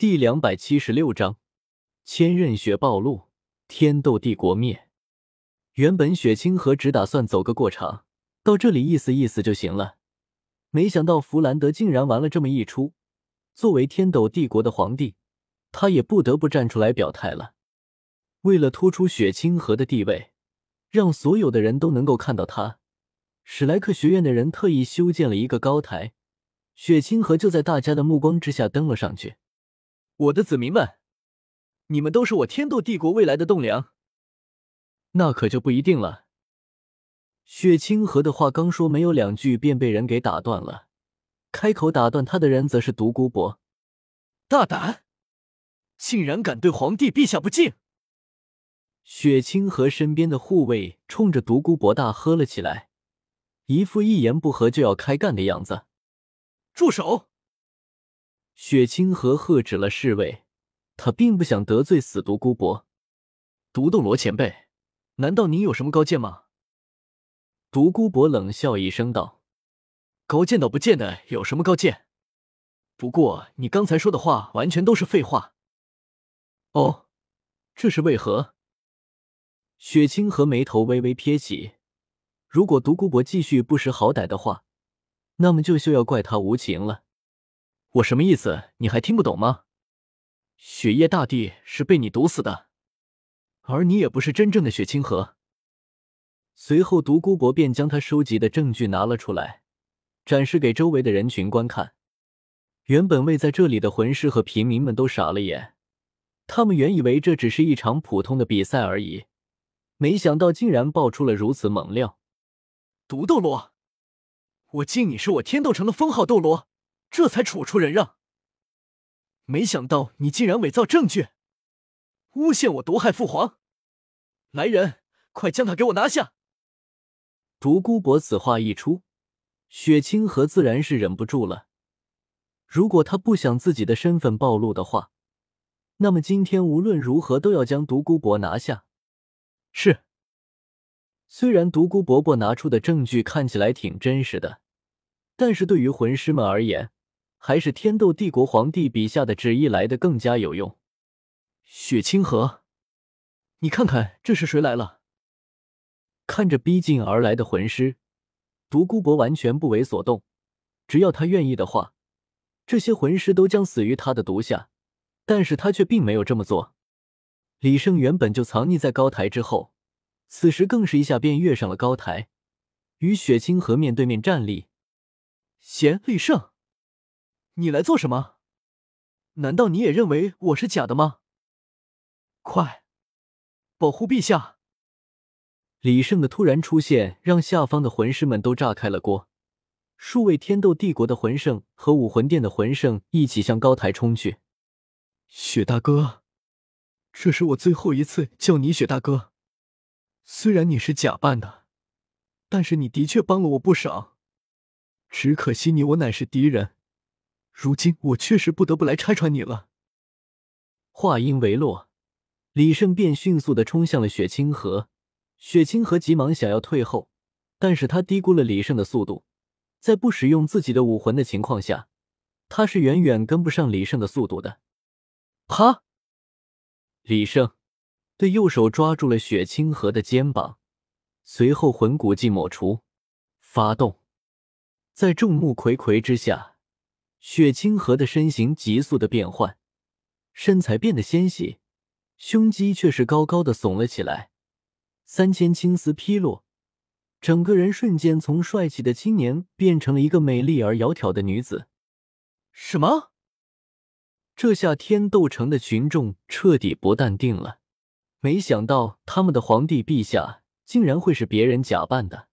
第两百七十六章，千仞雪暴露，天斗帝国灭。原本雪清河只打算走个过场，到这里意思意思就行了。没想到弗兰德竟然玩了这么一出。作为天斗帝国的皇帝，他也不得不站出来表态了。为了突出雪清河的地位，让所有的人都能够看到他，史莱克学院的人特意修建了一个高台，雪清河就在大家的目光之下登了上去。我的子民们，你们都是我天斗帝国未来的栋梁。那可就不一定了。雪清河的话刚说没有两句，便被人给打断了。开口打断他的人，则是独孤博。大胆，竟然敢对皇帝陛下不敬！雪清河身边的护卫冲着独孤博大喝了起来，一副一言不合就要开干的样子。住手！雪清河喝止了侍卫，他并不想得罪死独孤博。独斗罗前辈，难道您有什么高见吗？独孤博冷笑一声道：“高见倒不见得有什么高见，不过你刚才说的话完全都是废话。”哦，这是为何？雪清河眉头微微撇起。如果独孤博继续不识好歹的话，那么就休要怪他无情了。我什么意思？你还听不懂吗？雪夜大帝是被你毒死的，而你也不是真正的雪清河。随后，独孤博便将他收集的证据拿了出来，展示给周围的人群观看。原本位在这里的魂师和平民们都傻了眼，他们原以为这只是一场普通的比赛而已，没想到竟然爆出了如此猛料。毒斗罗，我敬你是我天斗城的封号斗罗。这才处处忍让，没想到你竟然伪造证据，诬陷我毒害父皇！来人，快将他给我拿下！独孤博此话一出，雪清河自然是忍不住了。如果他不想自己的身份暴露的话，那么今天无论如何都要将独孤博拿下。是。虽然独孤伯伯拿出的证据看起来挺真实的，但是对于魂师们而言，还是天斗帝国皇帝笔下的旨意来的更加有用。雪清河，你看看这是谁来了？看着逼近而来的魂师，独孤博完全不为所动。只要他愿意的话，这些魂师都将死于他的毒下。但是他却并没有这么做。李胜原本就藏匿在高台之后，此时更是一下便跃上了高台，与雪清河面对面站立。贤李胜。你来做什么？难道你也认为我是假的吗？快，保护陛下！李胜的突然出现让下方的魂师们都炸开了锅，数位天斗帝国的魂圣和武魂殿的魂圣一起向高台冲去。雪大哥，这是我最后一次叫你雪大哥。虽然你是假扮的，但是你的确帮了我不少。只可惜你我乃是敌人。如今我确实不得不来拆穿你了。话音未落，李胜便迅速的冲向了雪清河。雪清河急忙想要退后，但是他低估了李胜的速度，在不使用自己的武魂的情况下，他是远远跟不上李胜的速度的。啪！李胜的右手抓住了雪清河的肩膀，随后魂骨寂抹除，发动，在众目睽睽之下。雪清河的身形急速的变换，身材变得纤细，胸肌却是高高的耸了起来，三千青丝披落，整个人瞬间从帅气的青年变成了一个美丽而窈窕的女子。什么？这下天斗城的群众彻底不淡定了，没想到他们的皇帝陛下竟然会是别人假扮的。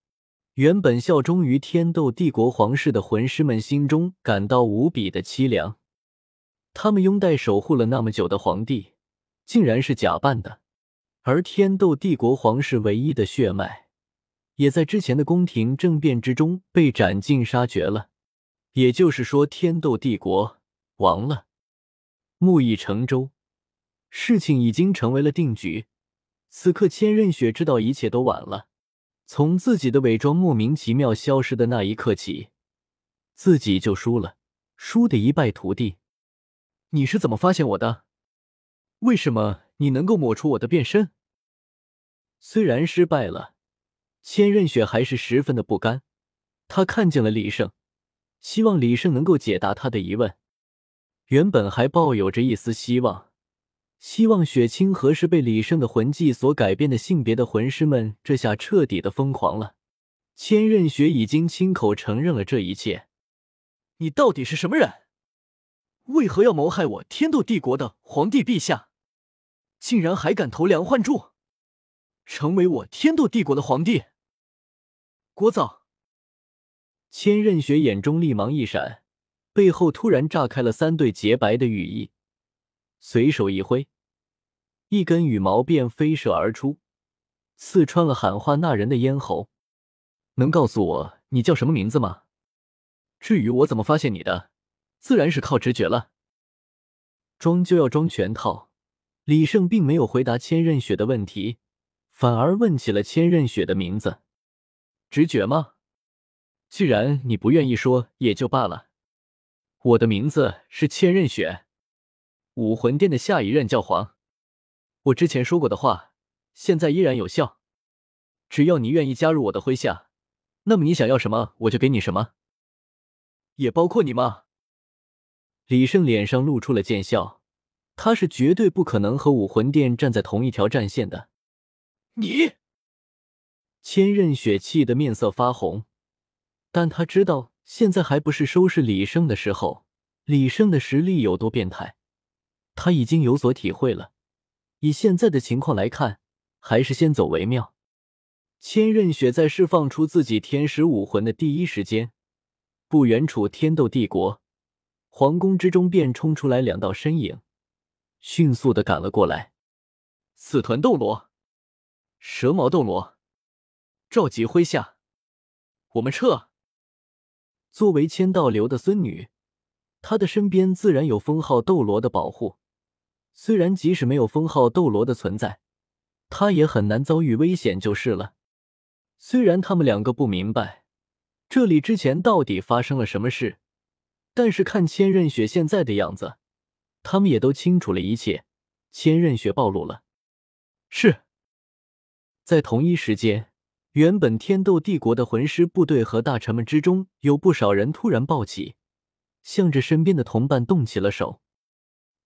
原本效忠于天斗帝国皇室的魂师们心中感到无比的凄凉，他们拥戴守护了那么久的皇帝，竟然是假扮的，而天斗帝国皇室唯一的血脉，也在之前的宫廷政变之中被斩尽杀绝了。也就是说，天斗帝国亡了。木已成舟，事情已经成为了定局。此刻，千仞雪知道一切都晚了。从自己的伪装莫名其妙消失的那一刻起，自己就输了，输得一败涂地。你是怎么发现我的？为什么你能够抹除我的变身？虽然失败了，千仞雪还是十分的不甘。他看见了李胜，希望李胜能够解答他的疑问。原本还抱有着一丝希望，希望雪清河是被李胜的魂技所改变的性别的魂师们，这下彻底的疯狂了。千仞雪已经亲口承认了这一切。你到底是什么人？为何要谋害我天斗帝国的皇帝陛下？竟然还敢投梁换柱，成为我天斗帝国的皇帝？聒噪！千仞雪眼中厉芒一闪，背后突然炸开了三对洁白的羽翼，随手一挥，一根羽毛便飞射而出，刺穿了喊话那人的咽喉。能告诉我你叫什么名字吗？至于我怎么发现你的，自然是靠直觉了。装就要装全套。李胜并没有回答千仞雪的问题，反而问起了千仞雪的名字。直觉吗？既然你不愿意说，也就罢了。我的名字是千仞雪，武魂殿的下一任教皇。我之前说过的话，现在依然有效。只要你愿意加入我的麾下，那么你想要什么，我就给你什么。也包括你吗？李胜脸上露出了贱笑，他是绝对不可能和武魂殿站在同一条战线的。你，千仞雪气得面色发红，但他知道现在还不是收拾李胜的时候。李胜的实力有多变态，他已经有所体会了。以现在的情况来看，还是先走为妙。千仞雪在释放出自己天使武魂的第一时间。不远处，天斗帝国皇宫之中便冲出来两道身影，迅速的赶了过来。死团斗罗，蛇矛斗罗，召集麾下，我们撤。作为千道流的孙女，她的身边自然有封号斗罗的保护。虽然即使没有封号斗罗的存在，他也很难遭遇危险就是了。虽然他们两个不明白。这里之前到底发生了什么事？但是看千仞雪现在的样子，他们也都清楚了一切。千仞雪暴露了，是在同一时间，原本天斗帝国的魂师部队和大臣们之中，有不少人突然暴起，向着身边的同伴动起了手。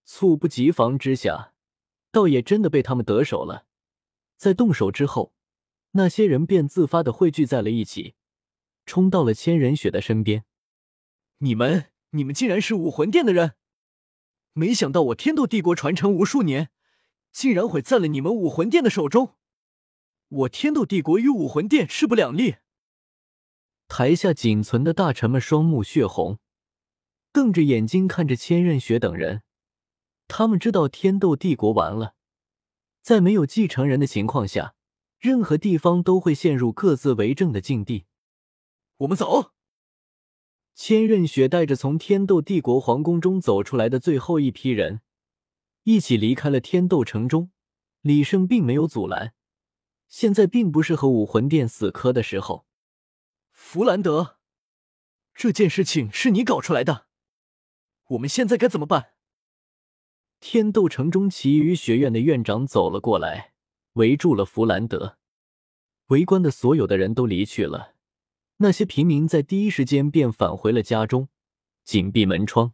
猝不及防之下，倒也真的被他们得手了。在动手之后，那些人便自发的汇聚在了一起。冲到了千人雪的身边，你们，你们竟然是武魂殿的人！没想到我天斗帝国传承无数年，竟然毁在了你们武魂殿的手中。我天斗帝国与武魂殿势不两立。台下仅存的大臣们双目血红，瞪着眼睛看着千仞雪等人。他们知道天斗帝国完了，在没有继承人的情况下，任何地方都会陷入各自为政的境地。我们走。千仞雪带着从天斗帝国皇宫中走出来的最后一批人，一起离开了天斗城中。李胜并没有阻拦。现在并不是和武魂殿死磕的时候。弗兰德，这件事情是你搞出来的，我们现在该怎么办？天斗城中其余学院的院长走了过来，围住了弗兰德。围观的所有的人都离去了。那些平民在第一时间便返回了家中，紧闭门窗。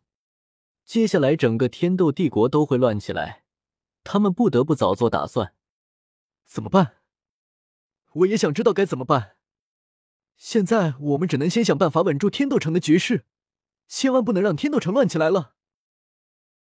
接下来，整个天斗帝国都会乱起来，他们不得不早做打算。怎么办？我也想知道该怎么办。现在我们只能先想办法稳住天斗城的局势，千万不能让天斗城乱起来了。